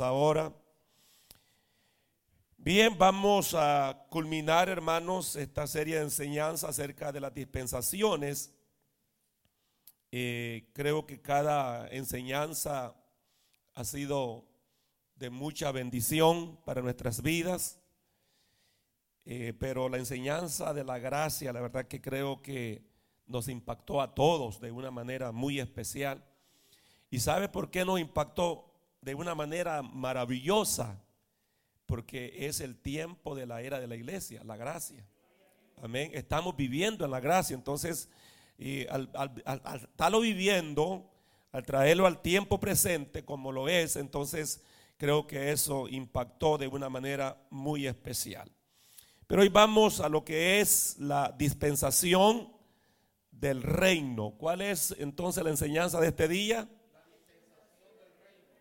ahora. Bien, vamos a culminar, hermanos, esta serie de enseñanza acerca de las dispensaciones. Eh, creo que cada enseñanza ha sido de mucha bendición para nuestras vidas, eh, pero la enseñanza de la gracia, la verdad que creo que nos impactó a todos de una manera muy especial. ¿Y sabe por qué nos impactó? De una manera maravillosa, porque es el tiempo de la era de la iglesia, la gracia. Amén. Estamos viviendo en la gracia. Entonces, al, estarlo viviendo, al traerlo al tiempo presente como lo es, entonces creo que eso impactó de una manera muy especial. Pero hoy vamos a lo que es la dispensación del reino. ¿Cuál es entonces la enseñanza de este día?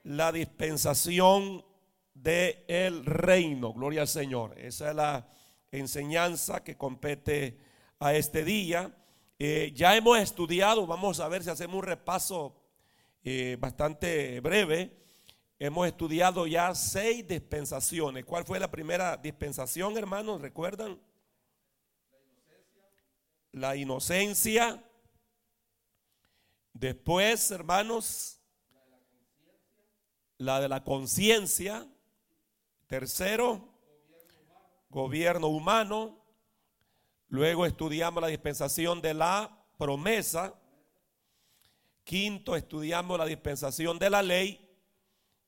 La dispensación del el reino. Gloria al Señor. Esa es la enseñanza que compete a este día. Eh, ya hemos estudiado, vamos a ver si hacemos un repaso eh, bastante breve. Hemos estudiado ya seis dispensaciones. ¿Cuál fue la primera dispensación, hermanos? ¿Recuerdan? La inocencia. Después, hermanos, la de la conciencia. Tercero, gobierno humano. Luego estudiamos la dispensación de la promesa. Quinto, estudiamos la dispensación de la ley.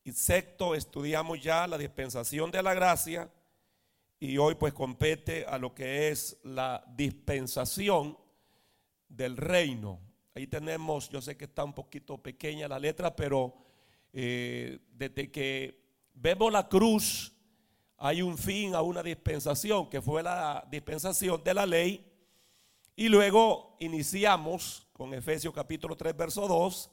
Y sexto, estudiamos ya la dispensación de la gracia. Y hoy pues compete a lo que es la dispensación del reino. Ahí tenemos, yo sé que está un poquito pequeña la letra, pero eh, desde que vemos la cruz, hay un fin a una dispensación, que fue la dispensación de la ley. Y luego iniciamos con Efesios capítulo 3, verso 2,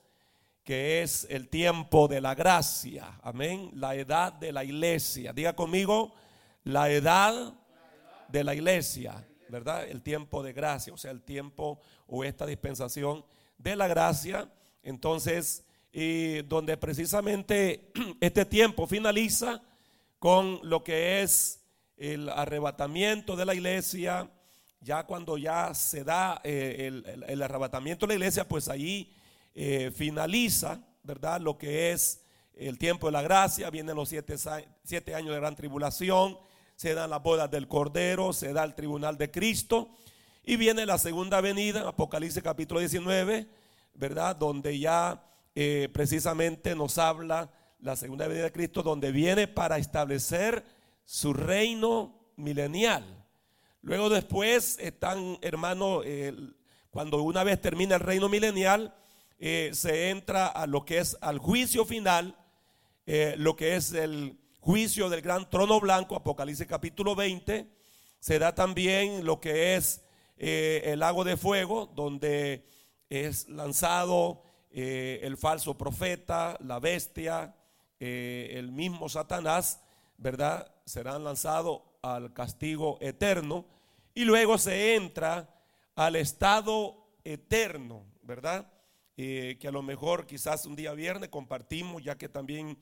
que es el tiempo de la gracia. Amén. La edad de la iglesia. Diga conmigo, la edad de la iglesia. ¿Verdad? El tiempo de gracia, o sea, el tiempo o esta dispensación de la gracia. Entonces, y donde precisamente este tiempo finaliza con lo que es el arrebatamiento de la iglesia, ya cuando ya se da eh, el, arrebatamiento de la iglesia, pues ahí eh, finaliza, ¿verdad? Lo que es el tiempo de la gracia, vienen los siete, siete años de gran tribulación, se dan las bodas del Cordero, se da el tribunal de Cristo, y viene la segunda venida, Apocalipsis capítulo 19, ¿verdad? Donde ya eh, precisamente nos habla la segunda venida de Cristo, donde viene para establecer su reino milenial. Luego después están, hermano, cuando una vez termina el reino milenial, eh, se entra a lo que es al juicio final, eh, lo que es el juicio del gran trono blanco, Apocalipsis capítulo 20. Se da también lo que es el lago de fuego, donde es lanzado eh, el falso profeta, la bestia, eh, el mismo Satanás, ¿verdad? Serán lanzados al castigo eterno y luego se entra al estado eterno, ¿verdad? Eh, que a lo mejor quizás un día viernes compartimos, ya que también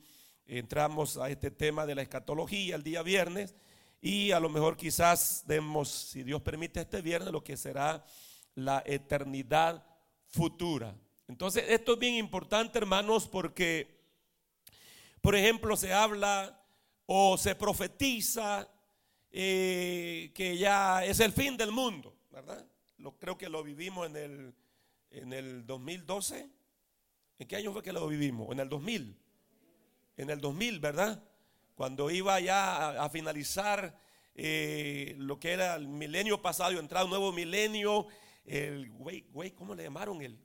entramos a este tema de la escatología el día viernes, y a lo mejor quizás demos, si Dios permite este viernes, lo que será la eternidad futura. Entonces, esto es bien importante, hermanos, porque, por ejemplo, se habla o se profetiza eh, que ya es el fin del mundo, ¿verdad? Lo, creo que lo vivimos en el, en el 2012. ¿En qué año fue que lo vivimos? En el 2000. En el 2000, ¿verdad? Cuando iba ya a, finalizar eh, lo que era el milenio pasado y entrar un nuevo milenio, el güey, güey, ¿cómo le llamaron? El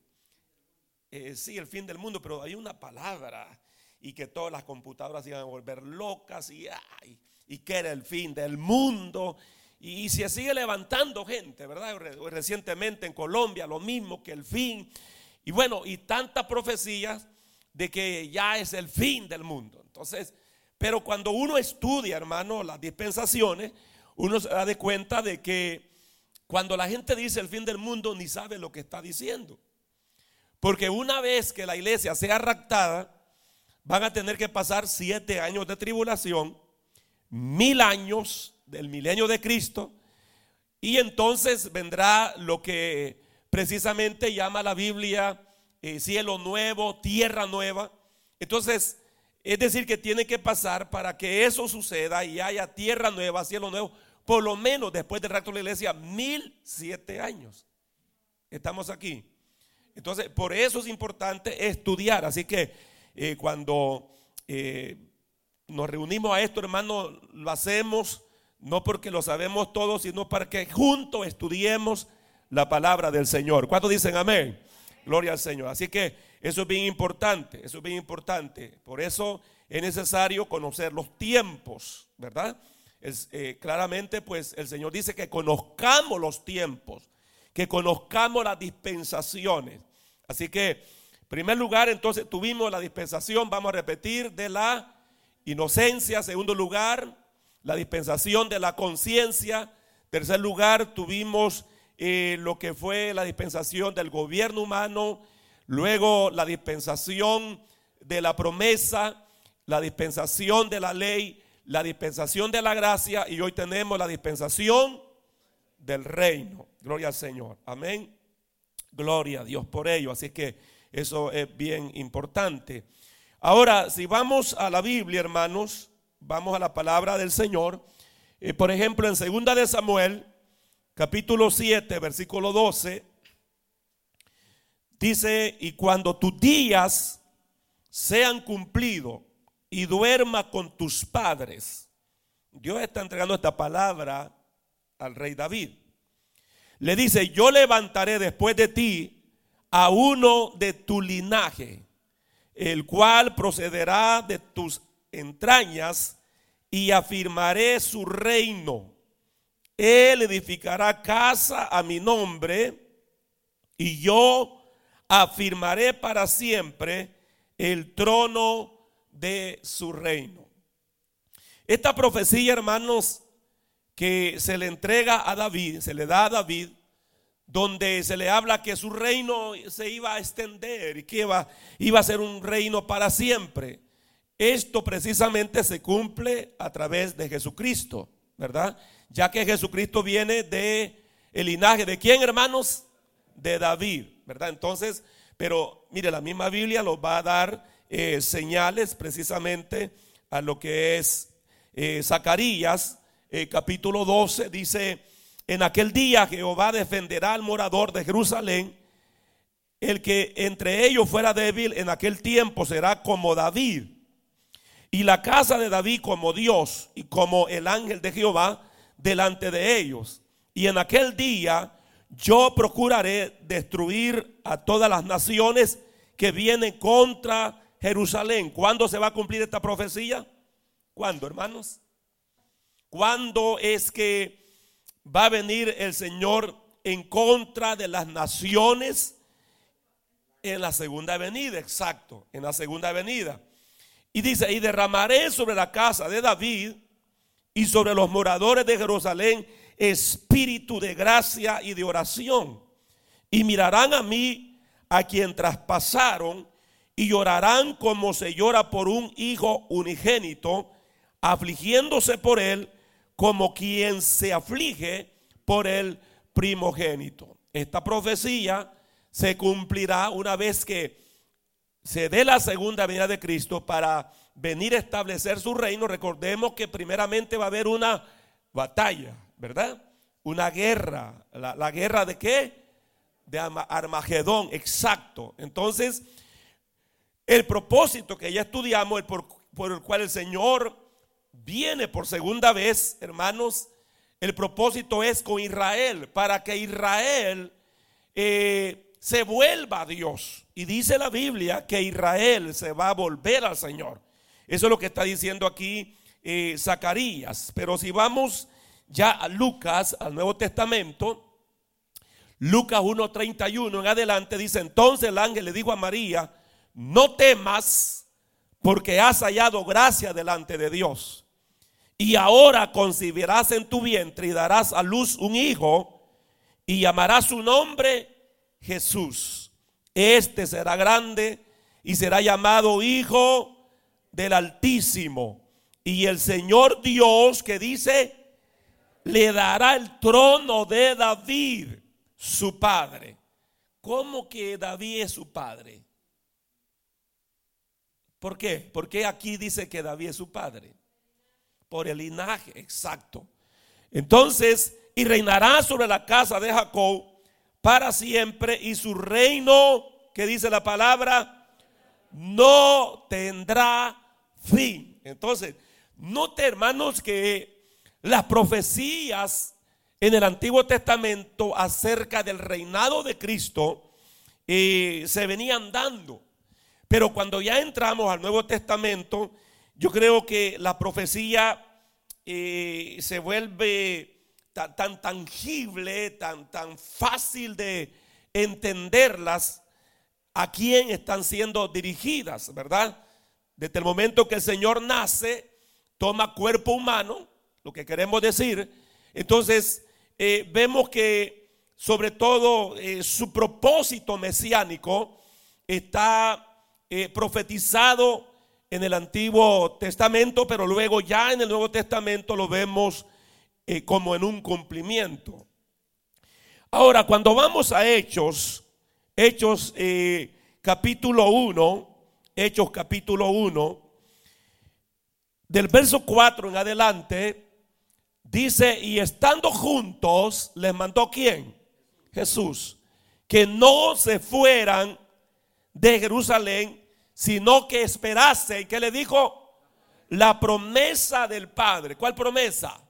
eh, sí, el fin del mundo, pero hay una palabra y que todas las computadoras iban a volver locas y, ay, y que era el fin del mundo. Y, se sigue levantando gente, ¿verdad? Recientemente en Colombia lo mismo que el fin. Y bueno, y tantas profecías de que ya es el fin del mundo. Entonces, pero cuando uno estudia, hermano, las dispensaciones, uno se da de cuenta de que cuando la gente dice el fin del mundo, ni sabe lo que está diciendo. Porque una vez que la iglesia sea raptada, van a tener que pasar siete años de tribulación, mil años del milenio de Cristo, y entonces vendrá lo que precisamente llama la Biblia eh, cielo nuevo, tierra nueva. Entonces, es decir, que tiene que pasar para que eso suceda y haya tierra nueva, cielo nuevo, por lo menos después del rapto de la iglesia, mil siete años. Estamos aquí. Entonces, por eso es importante estudiar. Así que eh, cuando eh, nos reunimos a esto, hermano, lo hacemos no porque lo sabemos todos, sino para que juntos estudiemos la palabra del Señor. ¿Cuántos dicen amén? Gloria al Señor. Así que eso es bien importante, eso es bien importante. Por eso es necesario conocer los tiempos, ¿verdad? Es, eh, claramente, pues el Señor dice que conozcamos los tiempos, que conozcamos las dispensaciones. Así que, en primer lugar, entonces tuvimos la dispensación, vamos a repetir, de la inocencia. Segundo lugar, la dispensación de la conciencia. Tercer lugar, tuvimos eh, lo que fue la dispensación del gobierno humano. Luego, la dispensación de la promesa, la dispensación de la ley, la dispensación de la gracia. Y hoy tenemos la dispensación del reino. Gloria al Señor. Amén. Gloria a Dios por ello. Así que eso es bien importante. Ahora, si vamos a la Biblia, hermanos, vamos a la palabra del Señor. Eh, por ejemplo, en segunda de Samuel, capítulo 7, versículo 12, dice, y cuando tus días sean cumplidos y duerma con tus padres, Dios está entregando esta palabra al rey David le dice, yo levantaré después de ti a uno de tu linaje, el cual procederá de tus entrañas y afirmaré su reino. Él edificará casa a mi nombre y yo afirmaré para siempre el trono de su reino. Esta profecía, hermanos, que se le entrega a David, se le da a David, donde se le habla que su reino se iba a extender y que iba, iba a ser un reino para siempre. Esto precisamente se cumple a través de Jesucristo, ¿verdad? Ya que Jesucristo viene de el linaje de quién, hermanos? De David, ¿verdad? Entonces, pero mire, la misma Biblia nos va a dar eh, señales precisamente a lo que es eh, Zacarías eh, capítulo 12, dice, en aquel día Jehová defenderá al morador de Jerusalén, el que entre ellos fuera débil en aquel tiempo será como David, y la casa de David como Dios y como el ángel de Jehová delante de ellos. Y en aquel día yo procuraré destruir a todas las naciones que vienen contra Jerusalén. ¿Cuándo se va a cumplir esta profecía? ¿Cuándo, hermanos? ¿Cuándo es que va a venir el Señor en contra de las naciones? En la segunda venida, exacto, en la segunda venida. Y dice, y derramaré sobre la casa de David y sobre los moradores de Jerusalén espíritu de gracia y de oración. Y mirarán a mí, a quien traspasaron, y llorarán como se llora por un hijo unigénito, afligiéndose por él como quien se aflige por el primogénito. Esta profecía se cumplirá una vez que se dé la segunda venida de Cristo para venir a establecer su reino. Recordemos que primeramente va a haber una batalla, ¿verdad? Una guerra. ¿La, guerra de qué? De Armagedón, exacto. Entonces, el propósito que ya estudiamos, por, por el cual el Señor viene por segunda vez, hermanos, el propósito es con Israel, para que Israel eh, se vuelva a Dios. Y dice la Biblia que Israel se va a volver al Señor. Eso es lo que está diciendo aquí eh, Zacarías. Pero si vamos ya a Lucas, al Nuevo Testamento, Lucas 1.31 en adelante dice, entonces el ángel le dijo a María, no temas porque has hallado gracia delante de Dios. Y ahora concibirás en tu vientre y darás a luz un hijo y llamarás su nombre Jesús. Este será grande y será llamado hijo del Altísimo. Y el Señor Dios que dice, le dará el trono de David, su padre. ¿Cómo que David es su padre? ¿Por qué? Porque aquí dice que David es su padre. Por el linaje, exacto. Entonces, y reinará sobre la casa de Jacob para siempre y su reino, que dice la palabra, no tendrá fin. Entonces, note hermanos que las profecías en el Antiguo Testamento acerca del reinado de Cristo eh, se venían dando. Pero cuando ya entramos al Nuevo Testamento, yo creo que la profecía eh, se vuelve tan, tan, tangible, tan, tan fácil de entenderlas a quién están siendo dirigidas, ¿verdad? Desde el momento que el Señor nace, toma cuerpo humano, lo que queremos decir, entonces eh, vemos que sobre todo eh, su propósito mesiánico está profetizado en el Antiguo Testamento, pero luego ya en el Nuevo Testamento lo vemos eh, como en un cumplimiento. Ahora, cuando vamos a Hechos, Hechos eh, capítulo 1, Hechos capítulo 1, del verso 4 en adelante, dice, y estando juntos, les mandó quién? Jesús, que no se fueran de Jerusalén, sino que esperase. ¿Qué le dijo? La promesa del Padre. ¿Cuál promesa?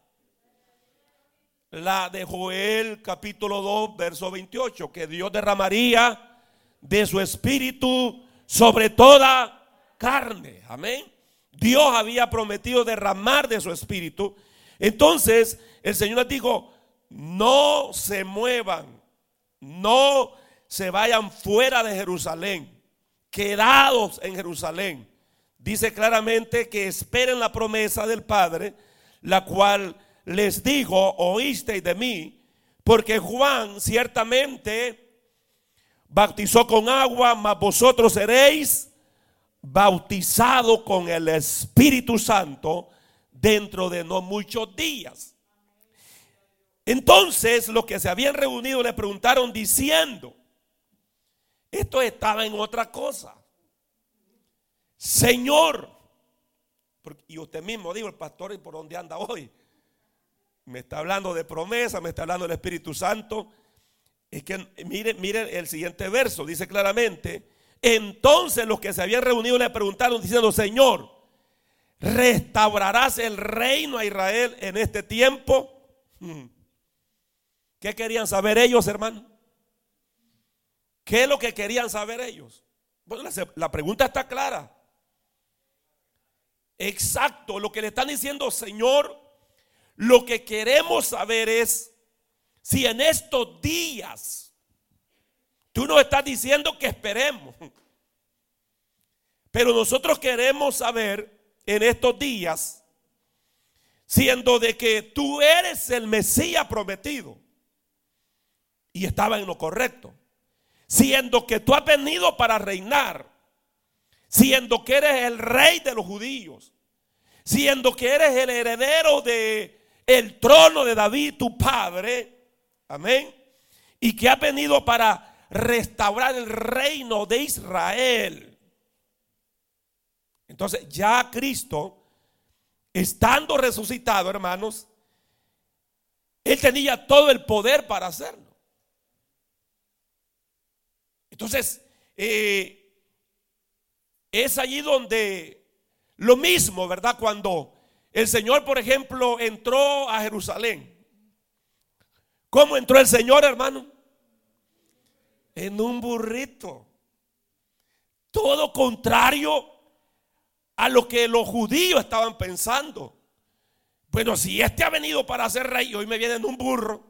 La de Joel capítulo 2, verso 28, que Dios derramaría de su espíritu sobre toda carne. Amén. Dios había prometido derramar de su espíritu. Entonces el Señor les dijo, no se muevan, no se vayan fuera de Jerusalén quedados en Jerusalén. Dice claramente que esperen la promesa del Padre, la cual les dijo, oísteis de mí, porque Juan ciertamente bautizó con agua, mas vosotros seréis bautizados con el Espíritu Santo dentro de no muchos días. Entonces los que se habían reunido le preguntaron diciendo, esto estaba en otra cosa. Señor, y usted mismo dijo, el pastor, ¿y por dónde anda hoy? Me está hablando de promesa, me está hablando del Espíritu Santo. Es que mire, mire el siguiente verso, dice claramente, entonces los que se habían reunido le preguntaron diciendo, Señor, ¿restaurarás el reino a Israel en este tiempo? Hmm. ¿Qué querían saber ellos, hermano? ¿Qué es lo que querían saber ellos? Bueno, la, pregunta está clara. Exacto, lo que le están diciendo, Señor, lo que queremos saber es si en estos días tú nos estás diciendo que esperemos. Pero nosotros queremos saber en estos días, siendo de que tú eres el Mesías prometido. Y estaba en lo correcto siendo que tú has venido para reinar, siendo que eres el rey de los judíos, siendo que eres el heredero de el trono de David, tu padre, amén, y que has venido para restaurar el reino de Israel. Entonces, ya Cristo, estando resucitado, hermanos, él tenía todo el poder para hacerlo. Entonces, eh, es allí donde lo mismo, ¿verdad? Cuando el Señor, por ejemplo, entró a Jerusalén. ¿Cómo entró el Señor, hermano? En un burrito. Todo contrario a lo que los judíos estaban pensando. Bueno, si este ha venido para ser rey hoy me viene en un burro,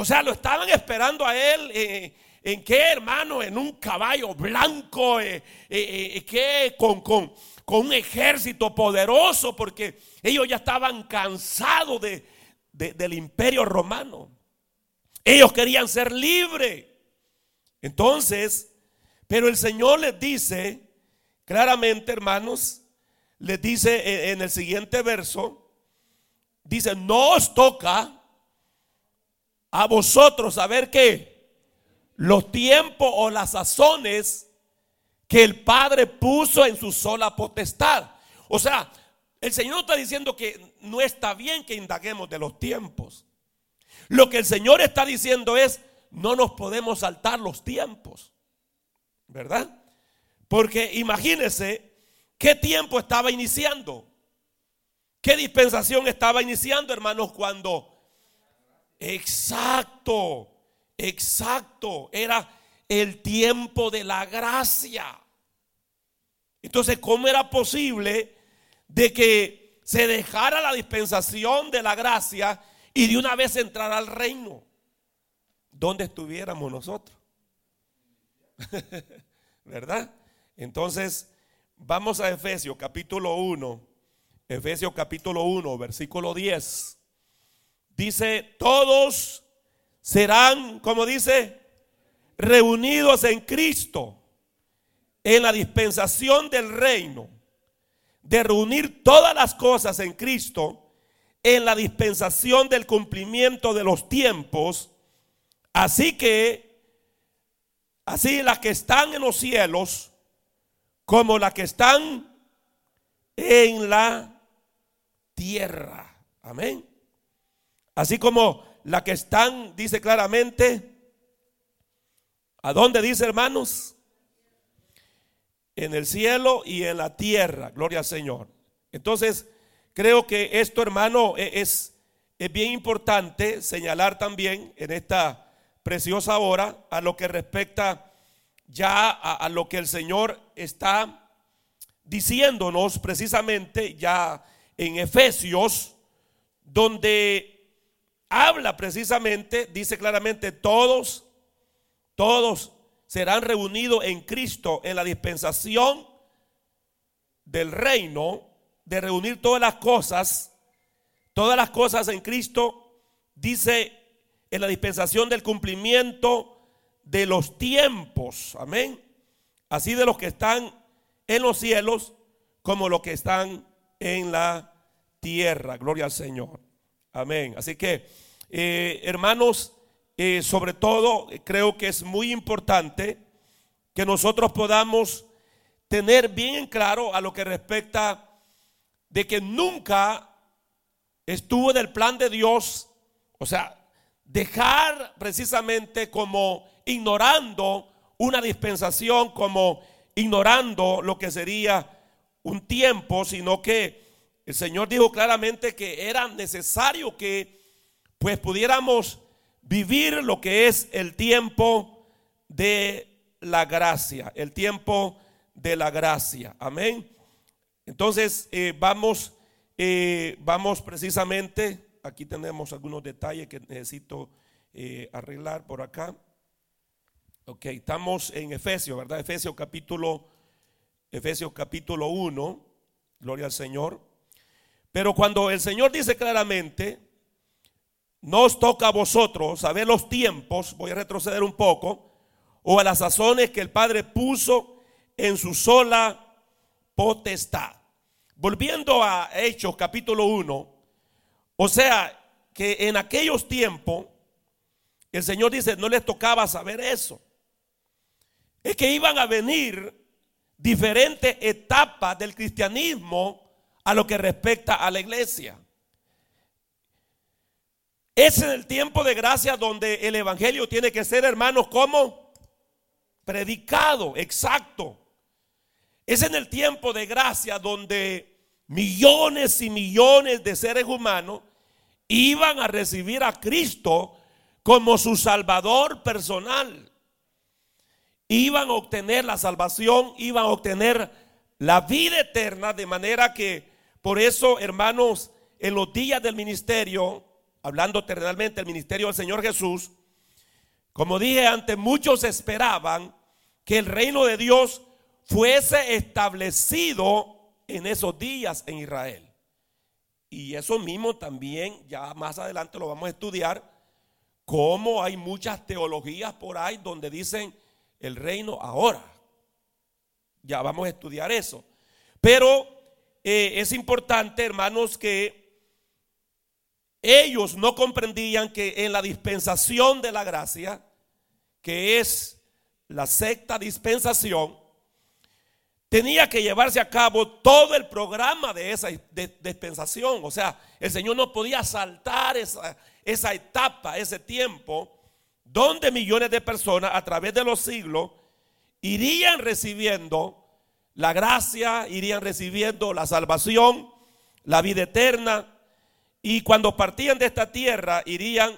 o sea, lo estaban esperando a él. Eh, ¿En qué, hermano? En un caballo blanco, eh, eh, con, con, un ejército poderoso, porque ellos ya estaban cansados de, del imperio romano. Ellos querían ser libres. Entonces, pero el Señor les dice claramente, hermanos, les dice en el siguiente verso, dice, no os toca a vosotros saber qué, los tiempos o las sazones que el Padre puso en su sola potestad. O sea, el Señor está diciendo que no está bien que indaguemos de los tiempos. Lo que el Señor está diciendo es, no nos podemos saltar los tiempos. ¿Verdad? Porque imagínense qué tiempo estaba iniciando. ¿Qué dispensación estaba iniciando, hermanos, cuando... Exacto, exacto. Era el tiempo de la gracia. Entonces, ¿cómo era posible de que se dejara la dispensación de la gracia y de una vez entrar al reino? ¿Dónde estuviéramos nosotros? ¿Verdad? Entonces, vamos a Efesios capítulo 1. Efesios capítulo 1, versículo 10. Dice, todos serán, como dice, reunidos en Cristo en la dispensación del reino, de reunir todas las cosas en Cristo en la dispensación del cumplimiento de los tiempos, así que, así las que están en los cielos, como las que están en la tierra. Amén. Así como las que están, dice claramente, ¿a dónde dice hermanos? En el cielo y en la tierra. Gloria al Señor. Entonces, Creo que esto, hermano, e, es, es bien importante señalar también en esta preciosa hora a lo que respecta ya a, lo que el Señor está diciéndonos precisamente ya en Efesios, donde habla precisamente, dice claramente, todos, todos serán reunidos en Cristo en la dispensación del reino de reunir todas las cosas, todas las cosas en Cristo, dice en la dispensación del cumplimiento de los tiempos, amén. Así de los que están en los cielos como los que están en la tierra. Gloria al Señor. Amén. Así que, eh, hermanos, eh, sobre todo creo que es muy importante que nosotros podamos tener bien claro a lo que respecta de que nunca estuvo en el plan de Dios, o sea, dejar precisamente como ignorando una dispensación, como ignorando lo que sería un tiempo, sino que el Señor dijo claramente que era necesario que pues pudiéramos vivir lo que es el tiempo de la gracia, el tiempo de la gracia. Amén. Entonces, eh, vamos, eh, vamos precisamente, aquí tenemos algunos detalles que necesito eh, arreglar por acá. Ok, estamos en Efesios, ¿verdad? Efesios capítulo, Efesios capítulo 1, gloria al Señor. Pero cuando el Señor dice claramente, no os toca a vosotros saber los tiempos, voy a retroceder un poco, o a las sazones que el Padre puso en su sola potestad. Volviendo a Hechos capítulo 1, o sea que en aquellos tiempos el Señor dice, no les tocaba saber eso. Es que iban a venir diferentes etapas del cristianismo a lo que respecta a la iglesia. Es en el tiempo de gracia donde el Evangelio tiene que ser, hermanos, como predicado, exacto. Es en el tiempo de gracia donde millones y millones de seres humanos iban a recibir a Cristo como su Salvador personal. Iban a obtener la salvación, iban a obtener la vida eterna, de manera que por eso, hermanos, en los días del ministerio, hablando terrenalmente del ministerio del Señor Jesús, como dije antes, muchos esperaban que el reino de Dios fuese establecido en esos días en Israel. Y eso mismo también, ya más adelante lo vamos a estudiar, cómo hay muchas teologías por ahí donde dicen el reino ahora. Ya vamos a estudiar eso. Pero eh, es importante, hermanos, que ellos no comprendían que en la dispensación de la gracia, que es la secta dispensación, tenía que llevarse a cabo todo el programa de esa dispensación. O sea, el Señor no podía saltar esa etapa, ese tiempo, donde millones de personas a través de los siglos irían recibiendo la gracia, irían recibiendo la salvación, la vida eterna, y cuando partían de esta tierra irían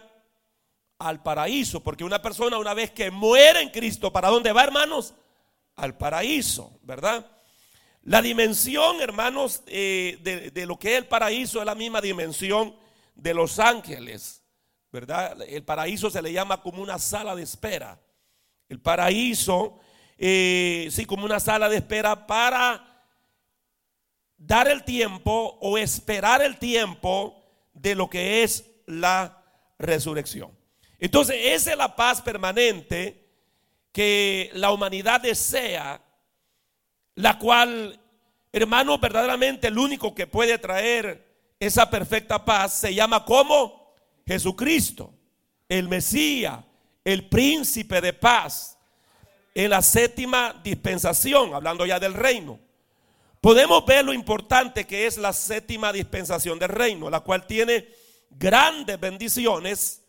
al paraíso, porque una persona una vez que muere en Cristo, ¿para dónde va, hermanos? Al paraíso, ¿verdad? La dimensión, hermanos, eh, de, de, lo que es el paraíso es la misma dimensión de los ángeles, ¿verdad? El paraíso se le llama como una sala de espera. El paraíso, eh, sí, como una sala de espera para dar el tiempo o esperar el tiempo de lo que es la resurrección. Entonces, esa es la paz permanente que la humanidad desea, la cual, hermano, verdaderamente el único que puede traer esa perfecta paz se llama como Jesucristo, el Mesías, el príncipe de paz, en la séptima dispensación, hablando ya del reino podemos ver lo importante que es la séptima dispensación del reino, la cual tiene grandes bendiciones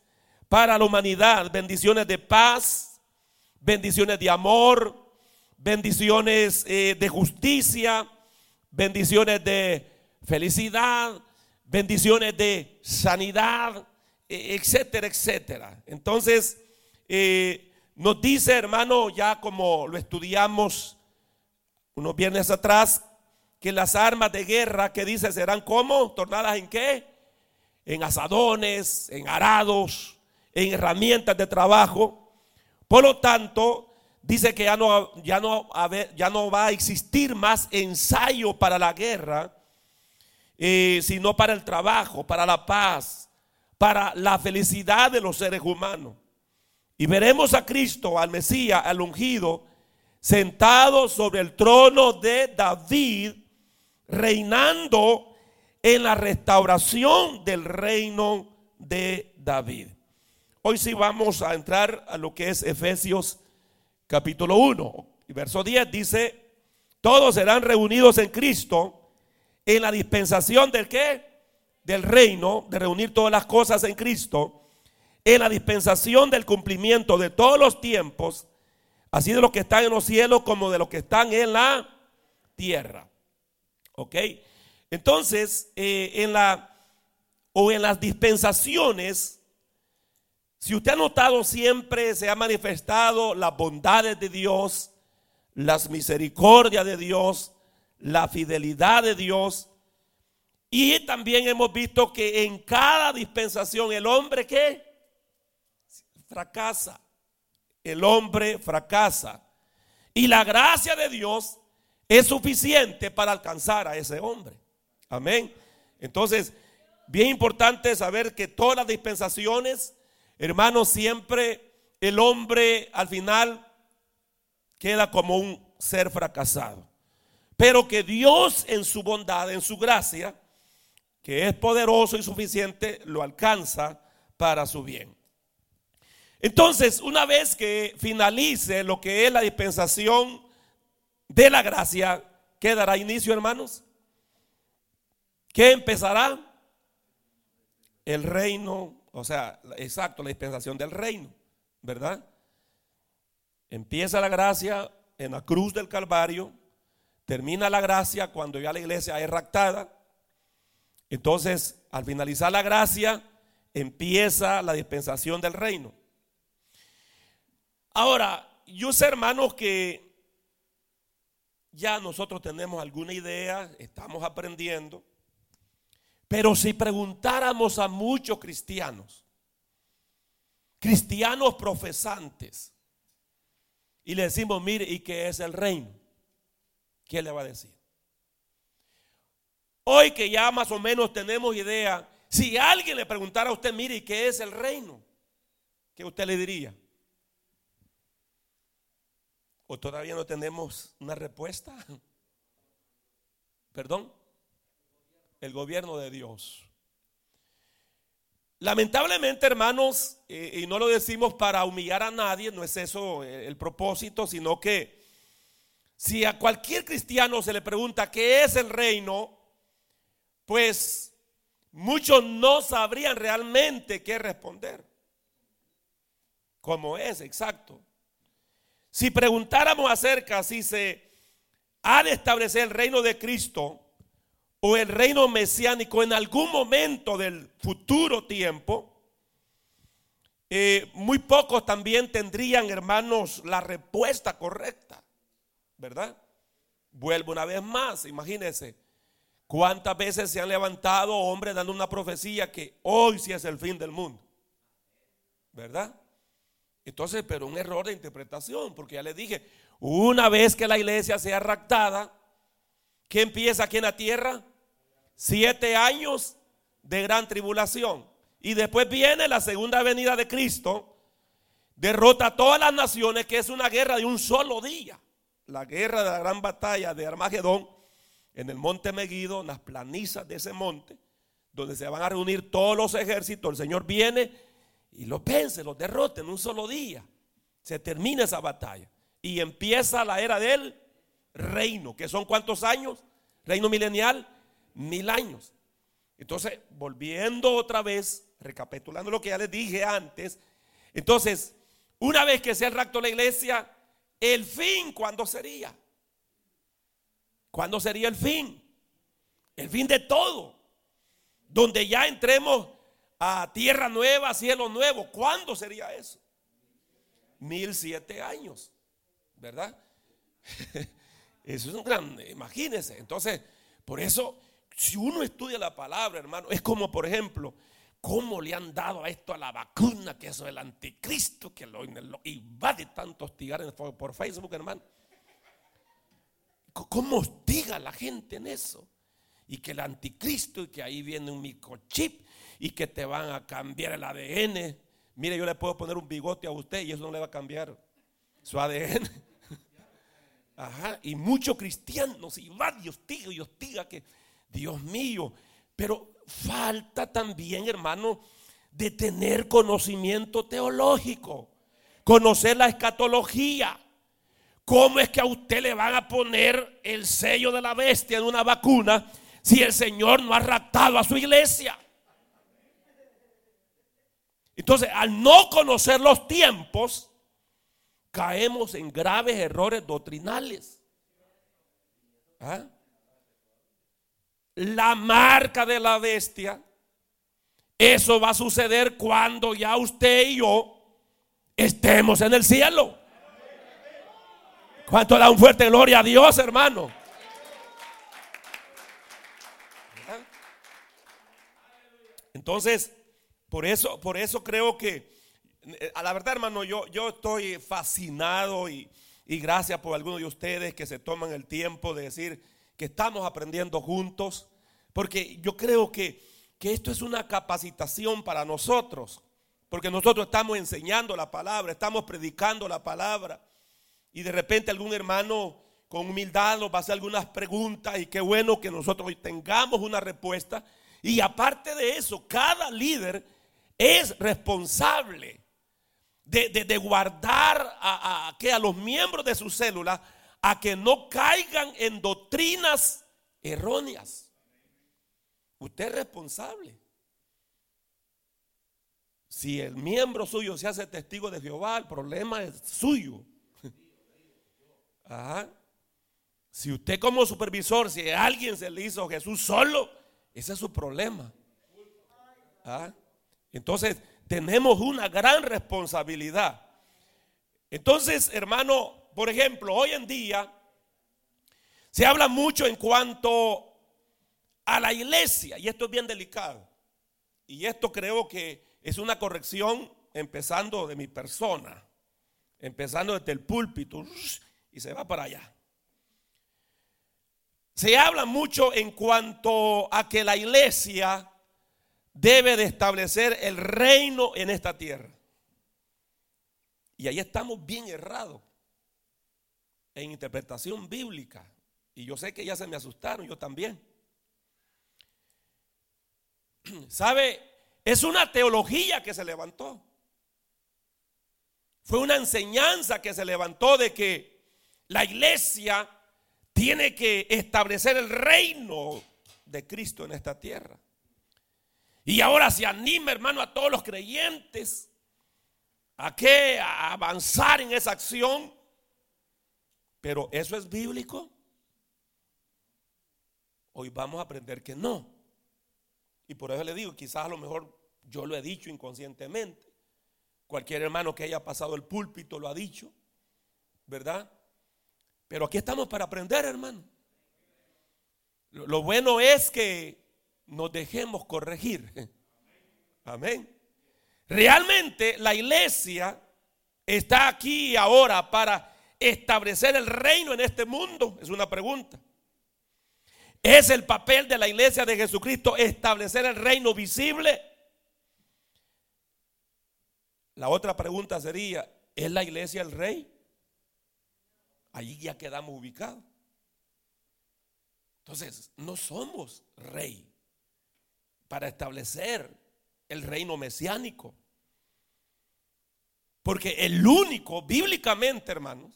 para la humanidad, bendiciones de paz, bendiciones de amor, bendiciones eh, de justicia, bendiciones de felicidad, bendiciones de sanidad, e, etcétera, etcétera. Entonces, eh, nos dice, hermano, ya como lo estudiamos unos viernes atrás, que las armas de guerra que dice serán como tornadas en qué? En asadones, en arados, en herramientas de trabajo. Por lo tanto, dice que ya no, ya no, ya no va a existir más ensayo para la guerra, eh, sino para el trabajo, para la paz, para la felicidad de los seres humanos. Y veremos a Cristo, al Mesías, al ungido, sentado sobre el trono de David reinando en la restauración del reino de David. Hoy sí vamos a entrar a lo que es Efesios capítulo 1. Y verso 10 dice, todos serán reunidos en Cristo en la dispensación del qué? Del reino, de reunir todas las cosas en Cristo, en la dispensación del cumplimiento de todos los tiempos, así de los que están en los cielos como de los que están en la tierra. ¿Ok? Entonces, eh, en la o en las dispensaciones, si usted ha notado siempre se ha manifestado las bondades de Dios, las misericordias de Dios, la fidelidad de Dios. Y también hemos visto que en cada dispensación el hombre que fracasa, el hombre fracasa. Y la gracia de Dios es suficiente para alcanzar a ese hombre. Amén. Entonces, bien importante saber que todas las dispensaciones, hermanos, siempre el hombre al final queda como un ser fracasado. Pero que Dios en su bondad, en su gracia, que es poderoso y suficiente, lo alcanza para su bien. Entonces, una vez que finalice lo que es la dispensación de la gracia, ¿qué dará inicio, hermanos? ¿Qué empezará? El reino, o sea, exacto, la dispensación del reino, ¿verdad? Empieza la gracia en la cruz del Calvario, termina la gracia cuando ya la iglesia es raptada. Entonces, al finalizar la gracia, empieza la dispensación del reino. Ahora, yo sé, hermanos, que ya nosotros tenemos alguna idea, estamos aprendiendo. Pero si preguntáramos a muchos cristianos, cristianos profesantes, y le decimos, mire, ¿y qué es el reino? ¿Qué le va a decir? Hoy que ya más o menos tenemos idea, si alguien le preguntara a usted, mire, ¿y qué es el reino? ¿Qué usted le diría? ¿O todavía no tenemos una respuesta? ¿Perdón? El gobierno de Dios. Lamentablemente, hermanos, eh, y no lo decimos para humillar a nadie, no es eso el propósito, sino que si a cualquier cristiano se le pregunta qué es el reino, pues muchos no sabrían realmente qué responder. ¿Cómo es? Exacto. Si preguntáramos acerca si se ha de establecer el reino de Cristo o el reino mesiánico en algún momento del futuro tiempo, eh, muy pocos también tendrían, hermanos, la respuesta correcta, ¿verdad? Vuelvo una vez más, imagínense, cuántas veces se han levantado hombres dando una profecía que hoy sí es el fin del mundo, ¿verdad? Entonces, pero un error de interpretación, porque ya les dije, una vez que la iglesia sea raptada, ¿qué empieza aquí en la tierra? Siete años de gran tribulación. Y después viene la segunda venida de Cristo, derrota a todas las naciones, que es una guerra de un solo día. La guerra de la gran batalla de Armagedón, en el monte Meguido, en las planizas de ese monte, donde se van a reunir todos los ejércitos. El Señor viene y los vence, los derrota en un solo día. Se termina esa batalla y empieza la era del reino, que son cuántos años? Reino milenial, mil años. Entonces, volviendo otra vez, recapitulando lo que ya les dije antes, entonces, una vez que sea el rapto de la iglesia, el fin, ¿cuándo sería? ¿Cuándo sería el fin? El fin de todo. Donde ya entremos a tierra nueva, cielo nuevo. ¿Cuándo sería eso? Mil siete años, ¿verdad? Eso es un gran, imagínense. Entonces, por eso, si uno estudia la palabra, hermano, es como, por ejemplo, cómo le han dado a esto a la vacuna, que eso es el anticristo, que lo, y va de tanto hostigar por Facebook, hermano. ¿Cómo hostiga a la gente en eso? Y que el anticristo, y que ahí viene un microchip, y que te van a cambiar el ADN. Mire, yo le puedo poner un bigote a usted y eso no le va a cambiar su ADN. Ajá, y muchos cristianos, y va y hostiga y hostiga que, Dios mío, pero falta también, hermano, de tener conocimiento teológico, conocer la escatología. ¿Cómo es que a usted le van a poner el sello de la bestia en una vacuna si el Señor no ha raptado a su iglesia? Entonces, al no conocer los tiempos, caemos en graves errores doctrinales. ¿Ah? La marca de la bestia, eso va a suceder cuando ya usted y yo estemos en el cielo. ¿Cuánto da un fuerte gloria a Dios, hermano? ¿Ah? Entonces, por eso, por eso creo que, eh, a la verdad hermano, yo, yo estoy fascinado y, gracias por algunos de ustedes que se toman el tiempo de decir que estamos aprendiendo juntos, porque yo creo que, que esto es una capacitación para nosotros, porque nosotros estamos enseñando la palabra, estamos predicando la palabra, y de repente algún hermano con humildad nos va a hacer algunas preguntas y qué bueno que nosotros tengamos una respuesta. Y aparte de eso, cada líder es responsable de, guardar a, a, que a los miembros de su célula a que no caigan en doctrinas erróneas. Usted es responsable. Si el miembro suyo se hace testigo de Jehová, el problema es suyo. Si usted como supervisor, si alguien se le hizo Jesús solo, ese es su problema. ¿Ah? Entonces, tenemos una gran responsabilidad. Entonces, hermano, por ejemplo, hoy en día se habla mucho en cuanto a la iglesia, y esto es bien delicado. Y esto creo que es una corrección empezando de mi persona, empezando desde el púlpito y se va para allá. Se habla mucho en cuanto a que la iglesia debe de establecer el reino en esta tierra. Y ahí estamos bien errados. en interpretación bíblica. Y yo sé que ya se me asustaron, yo también. ¿Sabe? Es una teología que se levantó. Fue una enseñanza que se levantó de que la iglesia tiene que establecer el reino de Cristo en esta tierra. Y ahora se anima, hermano, a todos los creyentes a que a avanzar en esa acción. Pero eso es bíblico. Hoy vamos a aprender que no. Y por eso le digo, quizás a lo mejor yo lo he dicho inconscientemente. Cualquier hermano que haya pasado el púlpito lo ha dicho, ¿verdad? Pero aquí estamos para aprender, hermano. Lo bueno es que nos dejemos corregir. Amén. Realmente la iglesia está aquí ahora para establecer el reino en este mundo. Es una pregunta. ¿Es el papel de la iglesia de Jesucristo establecer el reino visible? La otra pregunta sería, ¿es la iglesia el rey? Allí ya quedamos ubicados. Entonces, no somos rey para establecer el reino mesiánico. Porque el único, bíblicamente, hermanos,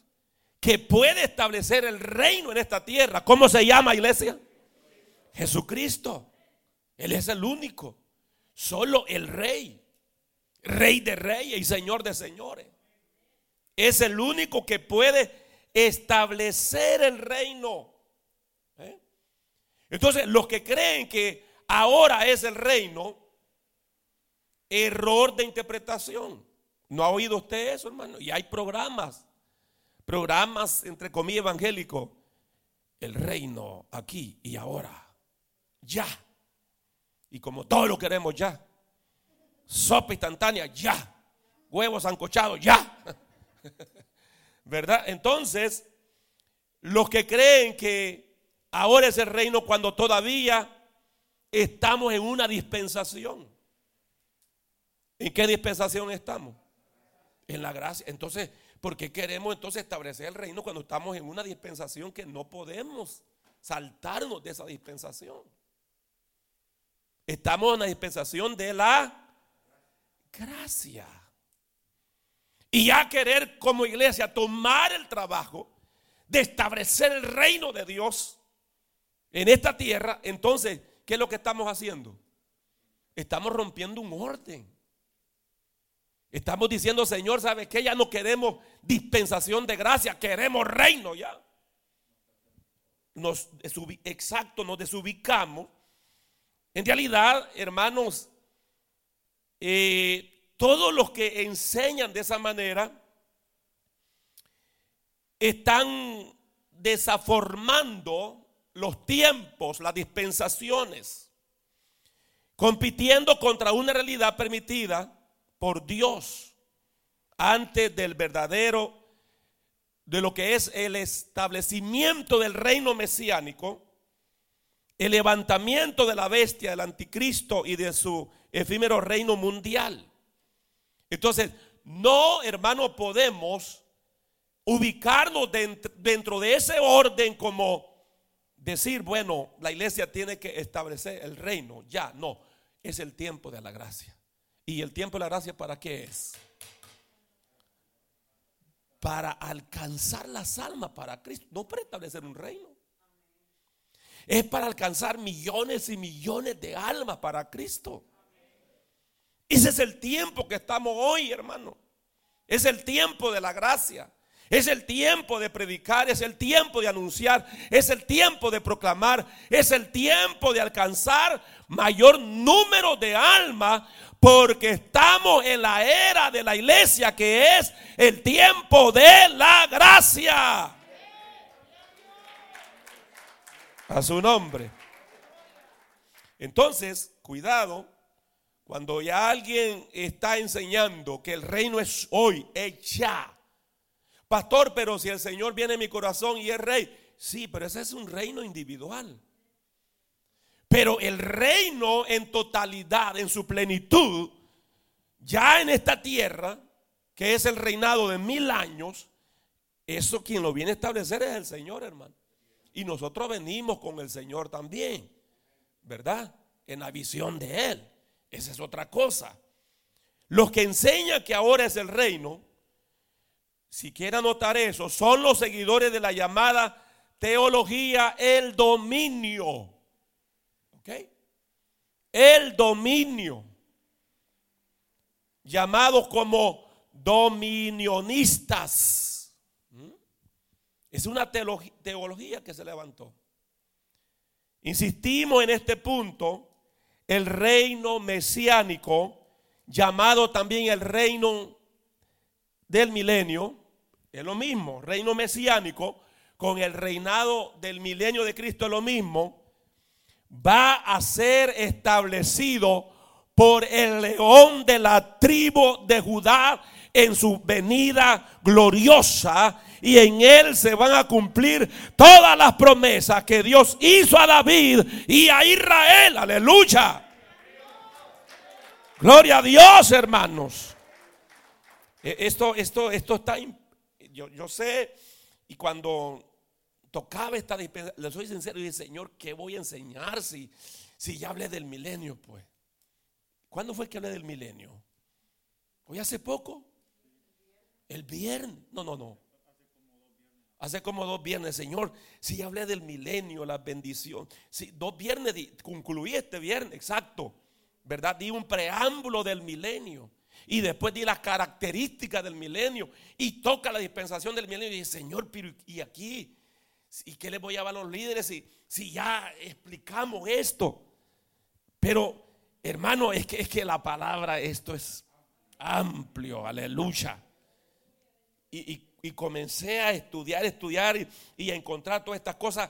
que puede establecer el reino en esta tierra, ¿cómo se llama iglesia? Jesucristo. Él es el único. Solo el rey. Rey de reyes y señor de señores. Es el único que puede establecer el reino. ¿Eh? Entonces, los que creen que ahora es el reino, error de interpretación. ¿No ha oído usted eso, hermano? Y hay programas, programas entre comillas evangélicos. El reino aquí y ahora ya. Y como todo lo queremos ya. Sopa instantánea, ya. Huevos ancochados, ya. ¿Verdad? Entonces, los que creen que ahora es el reino cuando todavía estamos en una dispensación. ¿En qué dispensación estamos? En la gracia. Entonces, ¿por qué queremos entonces establecer el reino cuando estamos en una dispensación que no podemos saltarnos de esa dispensación? Estamos en la dispensación de la gracia. Y ya querer como iglesia tomar el trabajo de establecer el reino de Dios en esta tierra, entonces, ¿qué es lo que estamos haciendo? Estamos rompiendo un orden. Estamos diciendo, Señor, ¿sabes qué? Ya no queremos dispensación de gracia, queremos reino ya. Exacto, nos desubicamos en realidad, hermanos, eh, todos los que enseñan de esa manera están desaformando los tiempos, las dispensaciones, compitiendo contra una realidad permitida por Dios antes del verdadero, de lo que es el establecimiento del reino mesiánico el levantamiento de la bestia, del anticristo y de su efímero reino mundial. Entonces, no, hermano, podemos ubicarnos dentro, de ese orden como decir, bueno, la iglesia tiene que establecer el reino. Ya, no, es el tiempo de la gracia. ¿Y el tiempo de la gracia para qué es? Para alcanzar las almas para Cristo, no para establecer un reino es para alcanzar millones y millones de almas para Cristo. Ese es el tiempo que estamos hoy, hermano. Es el tiempo de la gracia. Es el tiempo de predicar, es el tiempo de anunciar, es el tiempo de proclamar, es el tiempo de alcanzar mayor número de almas porque estamos en la era de la iglesia que es el tiempo de la gracia. a su nombre. Entonces, cuidado, cuando ya alguien está enseñando que el reino es hoy, es ya. Pastor, pero si el Señor viene en mi corazón y es rey, sí, pero ese es un reino individual. Pero el reino en totalidad, en su plenitud, ya en esta tierra, que es el reinado de mil años, Eso quien lo viene a establecer es el Señor, hermano. Y nosotros venimos con el Señor también, ¿verdad? En la visión de Él. Esa es otra cosa. Los que enseñan que ahora es el reino, si quiere anotar eso, son los seguidores de la llamada teología el dominio. ¿Ok? El dominio. Llamados como dominionistas. ¿Mm? Es una teología que se levantó. Insistimos en este punto, el reino mesiánico, llamado también el reino del milenio, es lo mismo, reino mesiánico, con el reinado del milenio de Cristo es lo mismo, va a ser establecido por el león de la tribu de Judá en su venida gloriosa y en él se van a cumplir todas las promesas que Dios hizo a David y a Israel. Aleluya. Gloria a Dios, hermanos. E, esto, esto, esto está, yo, yo sé, y cuando tocaba esta le soy sincero y dije, Señor, ¿qué voy a enseñar si, si ya hablé del milenio? Pues, ¿cuándo fue que hablé del milenio? ¿Hoy hace poco? El viernes. No, no, no. Hace como dos viernes, Señor, si ya hablé del milenio, la bendición. Si dos viernes, concluí este viernes, exacto. ¿Verdad? Di un preámbulo del milenio. Y después di las características del milenio. Y toca la dispensación del milenio. Y dice, Señor, pero ¿y aquí? ¿Y qué les voy a dar a los líderes si, si ya explicamos esto? Pero, hermano, es que, es que la palabra, esto es amplio, aleluya. Y, comencé a estudiar, estudiar y, y a encontrar todas estas cosas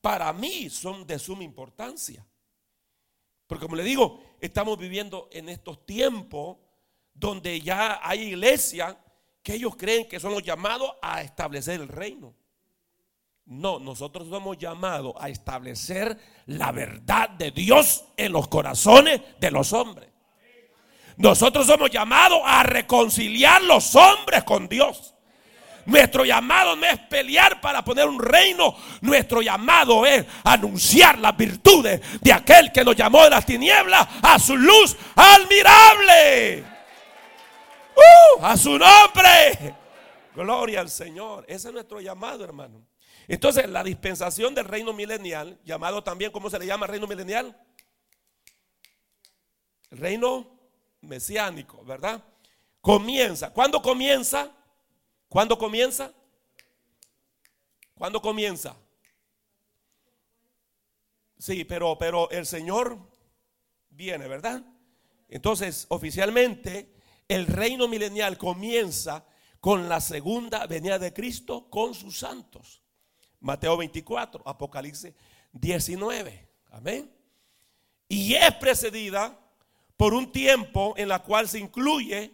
para mí son de suma importancia. Porque como le digo, estamos viviendo en estos tiempos donde ya hay iglesia que ellos creen que son los llamados a establecer el reino. No, nosotros somos llamados a establecer la verdad de Dios en los corazones de los hombres. Nosotros somos llamados a reconciliar los hombres con Dios. Nuestro llamado no es pelear para poner un reino. Nuestro llamado es anunciar las virtudes de aquel que nos llamó de las tinieblas a su luz admirable. ¡Uh! a su nombre. Gloria al Señor. Ese es nuestro llamado, hermano. Entonces, la dispensación del reino milenial, llamado también, ¿cómo se le llama reino milenial? El reino mesiánico, ¿verdad? Comienza. ¿Cuándo comienza? ¿Cuándo comienza? ¿Cuándo comienza? Sí, pero, pero el Señor viene, ¿verdad? Entonces, oficialmente, el reino milenial comienza con la segunda venida de Cristo con sus santos. Mateo 24, Apocalipsis 19. Amén. Y es precedida por un tiempo en la cual se incluye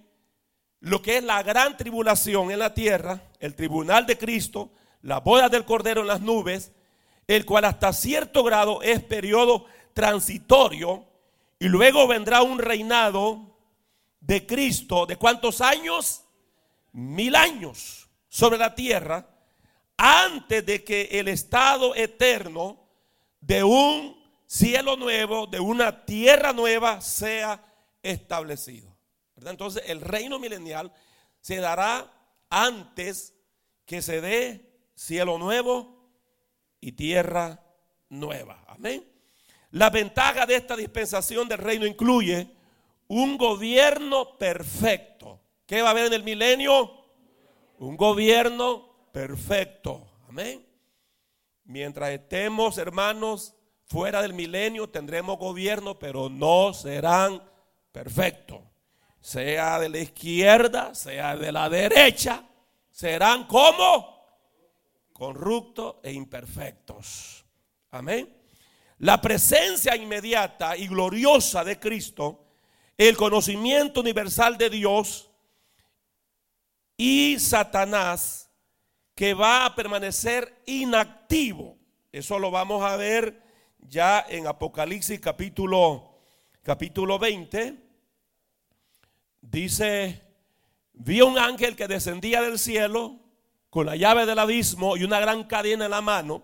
lo que es la gran tribulación en la tierra, el tribunal de Cristo, la boda del Cordero en las nubes, el cual hasta cierto grado es periodo transitorio, y luego vendrá un reinado de Cristo, ¿de cuántos años? Mil años sobre la tierra, antes de que el estado eterno de un cielo nuevo, de una tierra nueva, sea establecido. Entonces el reino milenial se dará antes que se dé cielo nuevo y tierra nueva. Amén. La ventaja de esta dispensación del reino incluye un gobierno perfecto. ¿Qué va a haber en el milenio? Un gobierno perfecto. Amén. Mientras estemos, hermanos, fuera del milenio, tendremos gobierno, pero no serán perfectos. Sea de la izquierda, sea de la derecha, serán como corruptos e imperfectos. Amén. La presencia inmediata y gloriosa de Cristo, el conocimiento universal de Dios y Satanás que va a permanecer inactivo. Eso lo vamos a ver ya en Apocalipsis capítulo, capítulo 20. Dice, vi un ángel que descendía del cielo con la llave del abismo y una gran cadena en la mano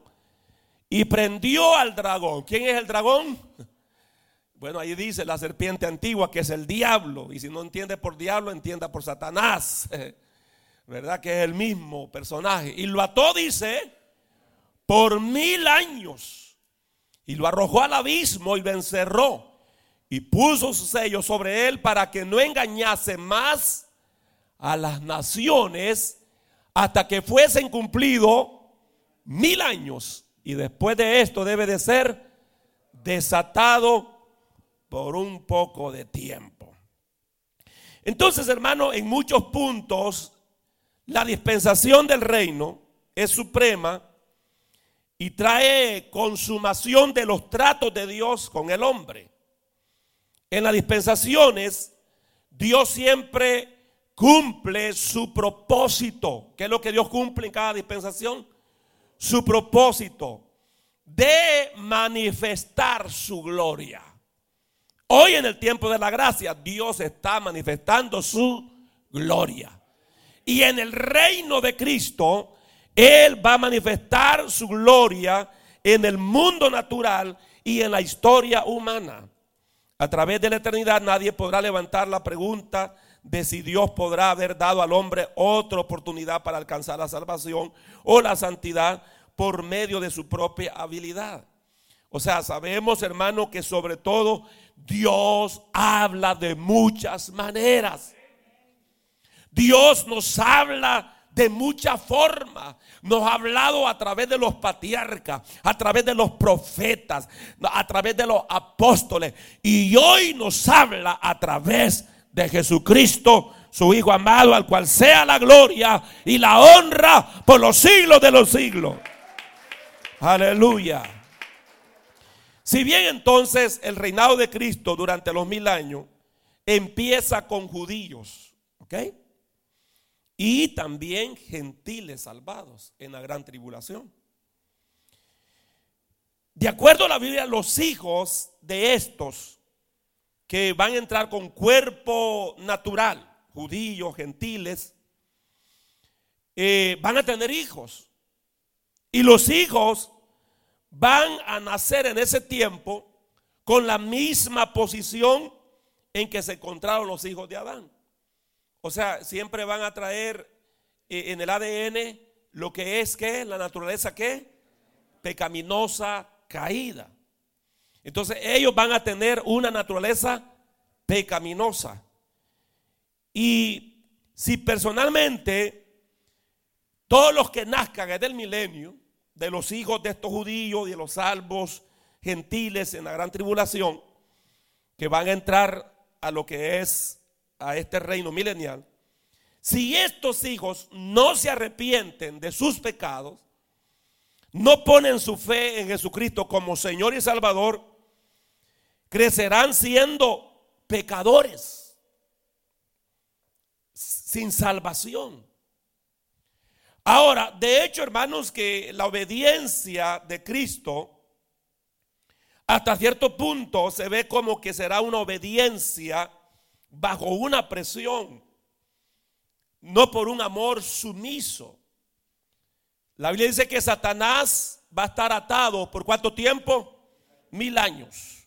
y prendió al dragón. ¿Quién es el dragón? Bueno, ahí dice la serpiente antigua que es el diablo. Y si no entiende por diablo, entienda por Satanás. ¿Verdad? Que es el mismo personaje. Y lo ató, dice, por mil años. Y lo arrojó al abismo y lo encerró. Y puso su sello sobre él para que no engañase más a las naciones hasta que fuesen cumplidos mil años. Y después de esto debe de ser desatado por un poco de tiempo. Entonces, hermano, en muchos puntos la dispensación del reino es suprema y trae consumación de los tratos de Dios con el hombre. En las dispensaciones, Dios siempre cumple su propósito. ¿Qué es lo que Dios cumple en cada dispensación? Su propósito de manifestar su gloria. Hoy en el tiempo de la gracia, Dios está manifestando su gloria. Y en el reino de Cristo, Él va a manifestar su gloria en el mundo natural y en la historia humana. A través de la eternidad nadie podrá levantar la pregunta de si Dios podrá haber dado al hombre otra oportunidad para alcanzar la salvación o la santidad por medio de su propia habilidad. O sea, sabemos, hermano, que sobre todo Dios habla de muchas maneras. Dios nos habla de muchas formas. Nos ha hablado a través de los patriarcas, a través de los profetas, a través de los apóstoles. Y hoy nos habla a través de Jesucristo, su Hijo amado, al cual sea la gloria y la honra por los siglos de los siglos. Aleluya. Si bien entonces el reinado de Cristo durante los mil años empieza con judíos, ¿ok? Y también gentiles salvados en la gran tribulación. De acuerdo a la Biblia, los hijos de estos que van a entrar con cuerpo natural, judíos, gentiles, eh, van a tener hijos. Y los hijos van a nacer en ese tiempo con la misma posición en que se encontraron los hijos de Adán. O sea, siempre van a traer eh, en el ADN lo que es que la naturaleza que pecaminosa caída. Entonces ellos van a tener una naturaleza pecaminosa. Y si personalmente todos los que nazcan desde el milenio de los hijos de estos judíos y de los salvos gentiles en la gran tribulación, que van a entrar a lo que es a este reino milenial, si estos hijos no se arrepienten de sus pecados, no ponen su fe en Jesucristo como Señor y Salvador, crecerán siendo pecadores, sin salvación. Ahora, de hecho, hermanos, que la obediencia de Cristo hasta cierto punto se ve como que será una obediencia bajo una presión, no por un amor sumiso. La Biblia dice que Satanás va a estar atado por cuánto tiempo? Mil años.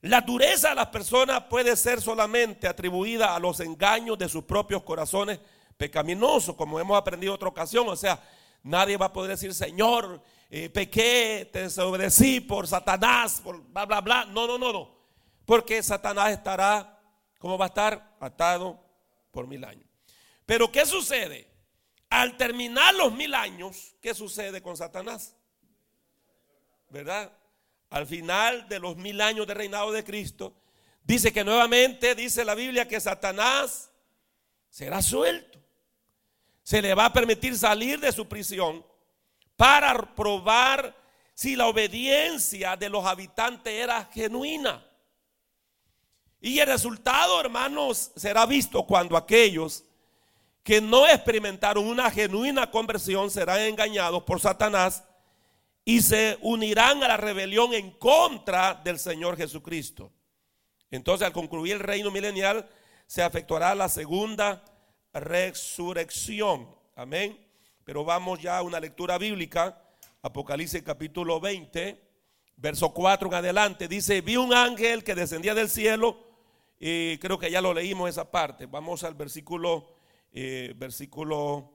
La dureza de las personas puede ser solamente atribuida a los engaños de sus propios corazones pecaminoso, como hemos aprendido en otra ocasión. O sea, nadie va a poder decir, Señor, eh, pequé, te desobedecí por Satanás, por bla, bla, bla. No, no, no, no. Porque Satanás estará, ¿cómo va a estar? Atado por mil años. Pero ¿qué sucede? Al terminar los mil años, ¿qué sucede con Satanás? ¿Verdad? Al final de los mil años de reinado de Cristo, dice que nuevamente, dice la Biblia, que Satanás será suelto se le va a permitir salir de su prisión para probar si la obediencia de los habitantes era genuina. Y el resultado, hermanos, será visto cuando aquellos que no experimentaron una genuina conversión serán engañados por Satanás y se unirán a la rebelión en contra del Señor Jesucristo. Entonces, al concluir el reino milenial, se efectuará la segunda resurrección. Amén. pero vamos ya a una lectura bíblica, Apocalipsis capítulo 20, verso 4 en adelante, dice, vi un ángel que descendía del cielo, y creo que ya lo leímos esa parte, vamos al versículo, eh, versículo,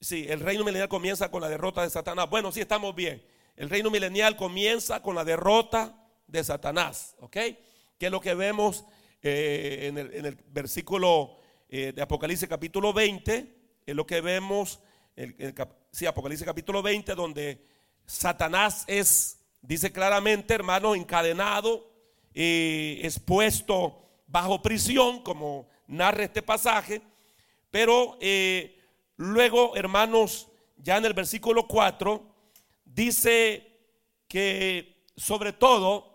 sí, el reino milenial comienza con la derrota de Satanás, bueno, sí, estamos bien, el reino milenial comienza con la derrota de Satanás, ¿ok? Que es lo que vemos eh, en, el, versículo eh, de Apocalipsis capítulo 20, es lo que vemos, el, sí, Apocalipsis capítulo 20, donde Satanás es, dice claramente, hermano, encadenado, y expuesto bajo prisión, como narra este pasaje, pero eh, luego, hermanos, ya en el versículo 4, dice que sobre todo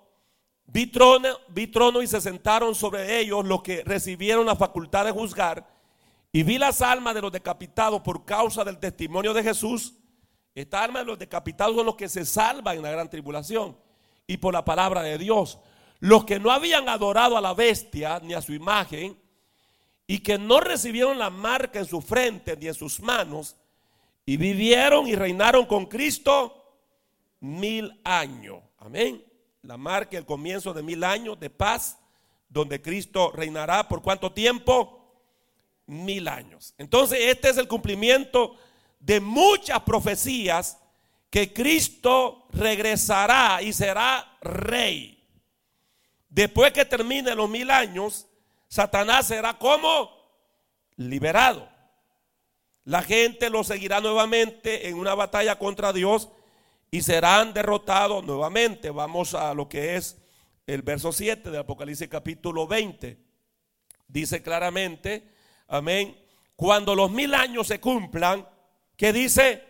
Vi trono, y se sentaron sobre ellos los que recibieron la facultad de juzgar. Y vi las almas de los decapitados por causa del testimonio de Jesús. Estas almas de los decapitados son los que se salvan en la gran tribulación. Y por la palabra de Dios. Los que no habían adorado a la bestia ni a su imagen. Y que no recibieron la marca en su frente ni en sus manos. Y vivieron y reinaron con Cristo mil años. Amén la marca, el comienzo de mil años de paz, donde Cristo reinará por cuánto tiempo? Mil años. Entonces este es el cumplimiento de muchas profecías que Cristo regresará y será rey. Después que termine los mil años, Satanás será como liberado. La gente lo seguirá nuevamente en una batalla contra Dios y serán derrotados nuevamente. Vamos a lo que es el verso 7 de Apocalipsis capítulo 20. Dice claramente, amén, cuando los mil años se cumplan, que dice,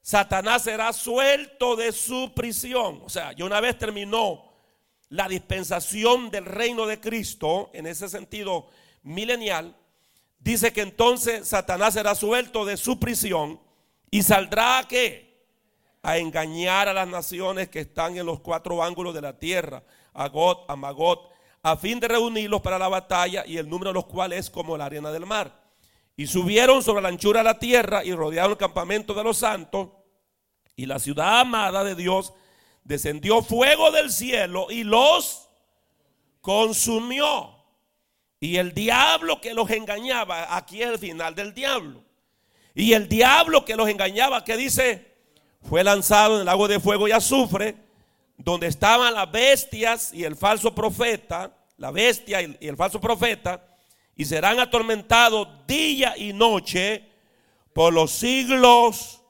Satanás será suelto de su prisión. O sea, ya una vez terminó la dispensación del reino de Cristo, en ese sentido milenial, dice que entonces Satanás será suelto de su prisión y saldrá a qué? A engañar a las naciones que están en los cuatro ángulos de la tierra, a Got, a Magot, a fin de reunirlos para la batalla y el número de los cuales es como la arena del mar. Y subieron sobre la anchura de la tierra y rodearon el campamento de los santos y la ciudad amada de Dios descendió fuego del cielo y los consumió. Y el diablo que los engañaba, aquí es el final del diablo. Y el diablo que los engañaba, que dice, fue lanzado en el lago de fuego y azufre, donde estaban las bestias y el falso profeta, la bestia y el falso profeta, y serán atormentados día y noche por los siglos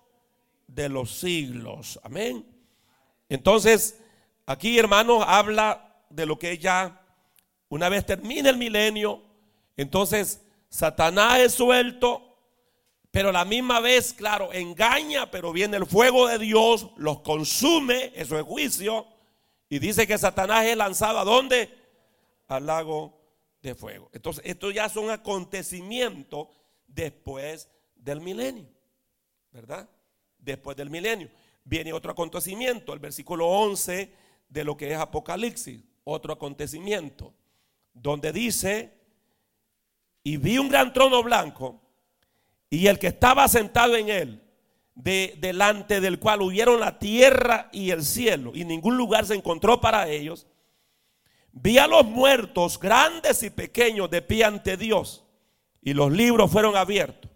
de los siglos. Amén. Entonces, aquí hermanos habla de lo que ya, una vez termine el milenio, entonces Satanás es suelto, pero la misma vez, claro, engaña, pero viene el fuego de Dios, los consume, eso es juicio. Y dice que Satanás es lanzado a dónde? Al lago de fuego. Entonces, esto ya son acontecimientos después del milenio, ¿verdad? Después del milenio. Viene otro acontecimiento, el versículo 11 de lo que es Apocalipsis, otro acontecimiento, donde dice, y vi un gran trono blanco y el que estaba sentado en él, de, delante del cual huyeron la tierra y el cielo, y ningún lugar se encontró para ellos, vi a los muertos, grandes y pequeños, de pie ante Dios, y los libros fueron abiertos.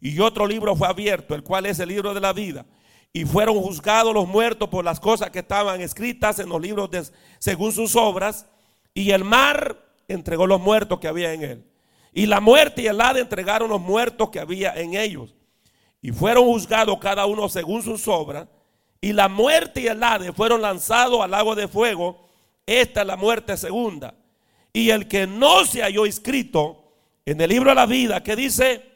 Y otro libro fue abierto, el cual es el libro de la vida. Y fueron juzgados los muertos por las cosas que estaban escritas en los libros de, según sus obras. Y el mar entregó los muertos que había en él. Y la muerte y el Hades entregaron los muertos que había en ellos. Y fueron juzgados cada uno según sus obras. Y la muerte y el Hades fueron lanzados al lago de fuego. Esta es la muerte segunda. Y el que no se halló inscrito en el libro de la vida, que dice,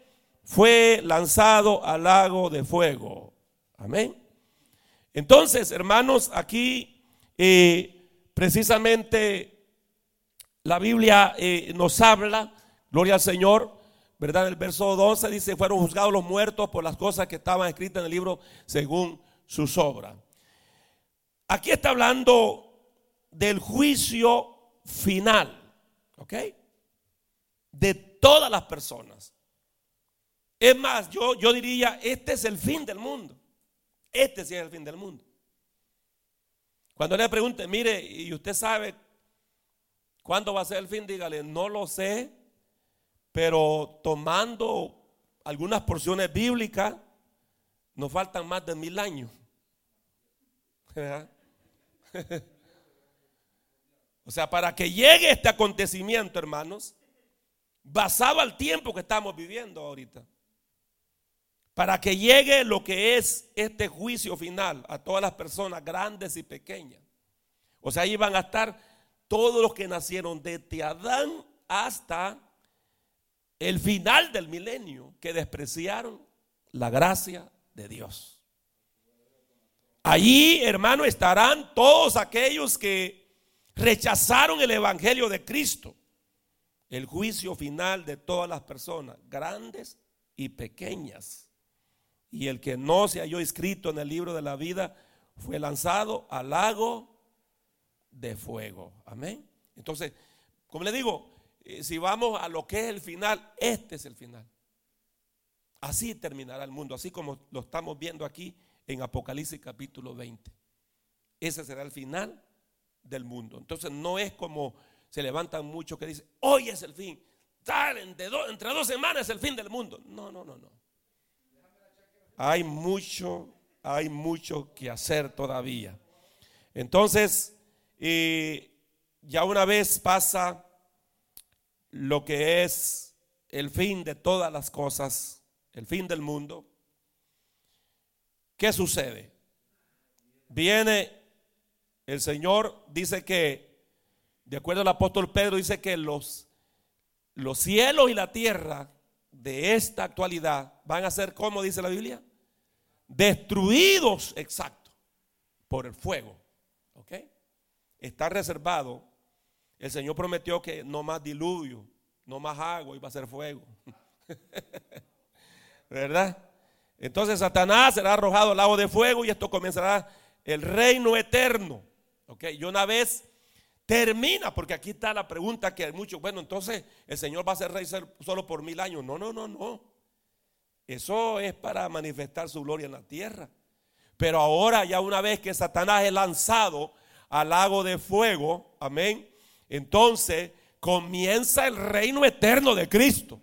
fue lanzado al lago de fuego. Amén. Entonces, hermanos, aquí eh, precisamente la Biblia eh, nos habla Gloria al Señor. ¿Verdad? El verso 12 dice, fueron juzgados los muertos por las cosas que estaban escritas en el libro según sus obras. Aquí está hablando del juicio final, ¿ok? De todas las personas. Es más, yo, yo diría, este es el fin del mundo. Este sí es el fin del mundo. Cuando le pregunte, mire, y usted sabe cuándo va a ser el fin, dígale, no lo sé, pero tomando algunas porciones bíblicas, nos faltan más de mil años. o sea, para que llegue este acontecimiento, hermanos, basado al tiempo que estamos viviendo ahorita, para que llegue lo que es este juicio final a todas las personas grandes y pequeñas. O sea, ahí van a estar todos los que nacieron desde Adán hasta el final del milenio, que despreciaron la gracia de Dios. Allí, hermano, estarán todos aquellos que rechazaron el Evangelio de Cristo. El juicio final de todas las personas, grandes y pequeñas. Y el que no se halló escrito en el libro de la vida fue lanzado al lago de fuego. Amén. Entonces, como le digo, si vamos a lo que es el final, este es el final. Así terminará el mundo, así como lo estamos viendo aquí en Apocalipsis capítulo 20. Ese será el final del mundo. Entonces no es como se levantan muchos que dicen, hoy es el fin, tal, entre, entre dos semanas es el fin del mundo. No, no, no, no. Hay mucho, hay mucho que hacer todavía. Entonces, eh, ya una vez pasa lo que es el fin de todas las cosas, el fin del mundo, ¿qué sucede? Viene el Señor, dice que, de acuerdo al apóstol Pedro, dice que los, los cielos y la tierra de esta actualidad van a ser, como dice la Biblia, destruidos, exacto, por el fuego. ¿Ok? Está reservado. El Señor prometió que no más diluvio, no más agua, iba a ser fuego. ¿Verdad? Entonces Satanás será arrojado al lago de fuego y esto comenzará el reino eterno. Ok, y una vez termina, porque aquí está la pregunta que hay muchos, bueno, entonces el Señor va a ser rey solo por mil años. No, no, no, no. Eso es para manifestar su gloria en la tierra. Pero ahora ya una vez que Satanás es lanzado al lago de fuego, amén, entonces comienza el reino eterno de Cristo.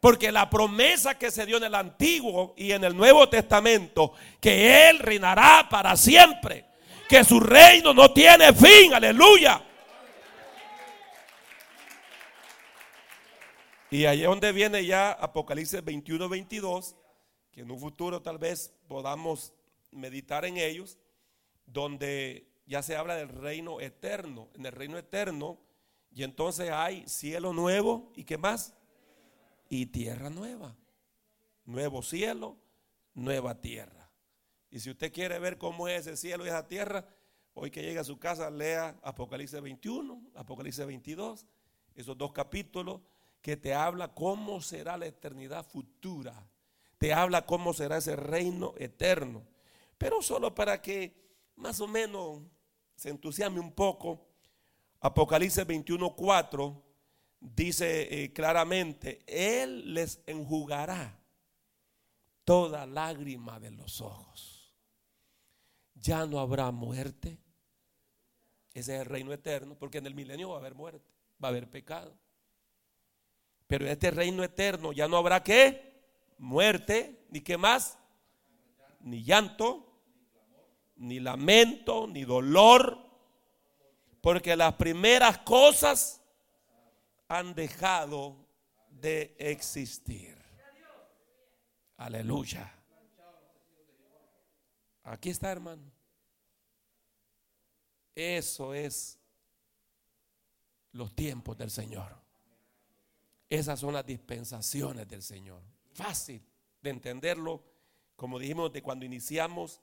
Porque la promesa que se dio en el Antiguo y en el Nuevo Testamento, que Él reinará para siempre, que su reino no tiene fin, aleluya. Y ahí es donde viene ya Apocalipsis 21, 22, que en un futuro tal vez podamos meditar en ellos, donde ya se habla del reino eterno. En el reino eterno, y entonces hay cielo nuevo y qué más? y tierra nueva. Nuevo cielo, nueva tierra. Y si usted quiere ver cómo es ese cielo y esa tierra, hoy que llegue a su casa, lea Apocalipsis 21, Apocalipsis 22, esos dos capítulos que te habla cómo será la eternidad futura. Te habla cómo será ese reino eterno. Pero solo para que más o menos se entusiasme un poco, Apocalipsis 21, 4 dice eh, claramente, Él les enjugará toda lágrima de los ojos. Ya no habrá muerte. Ese es el reino eterno, porque en el milenio va a haber muerte, va a haber pecado. Pero en este reino eterno ya no habrá qué? Muerte, ni qué más, ni llanto, ni lamento, ni dolor, porque las primeras cosas han dejado de existir. Aleluya. Aquí está, hermano. Eso es los tiempos del Señor. Esas son las dispensaciones del Señor. Fácil de entenderlo. Como dijimos de cuando iniciamos,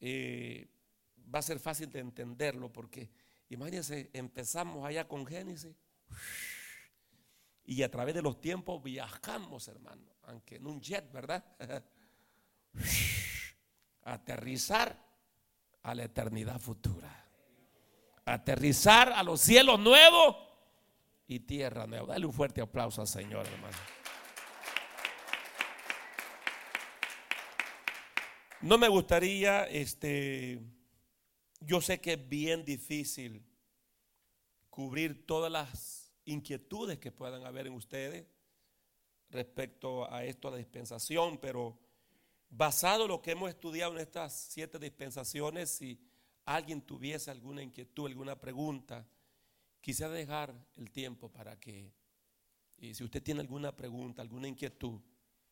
eh, va a ser fácil de entenderlo porque imagínense, empezamos allá con Génesis y a través de los tiempos viajamos, hermano, aunque en un jet, ¿verdad? Aterrizar a la eternidad futura. Aterrizar a los cielos nuevos y tierra nueva. Dale un fuerte aplauso al Señor, hermano. No me gustaría, este, yo sé que es bien difícil cubrir todas las inquietudes que puedan haber en ustedes respecto a esto, a la dispensación, pero basado en lo que hemos estudiado en estas siete dispensaciones, si alguien tuviese alguna inquietud, alguna pregunta, quisiera dejar el tiempo para que, y si usted tiene alguna pregunta, alguna inquietud,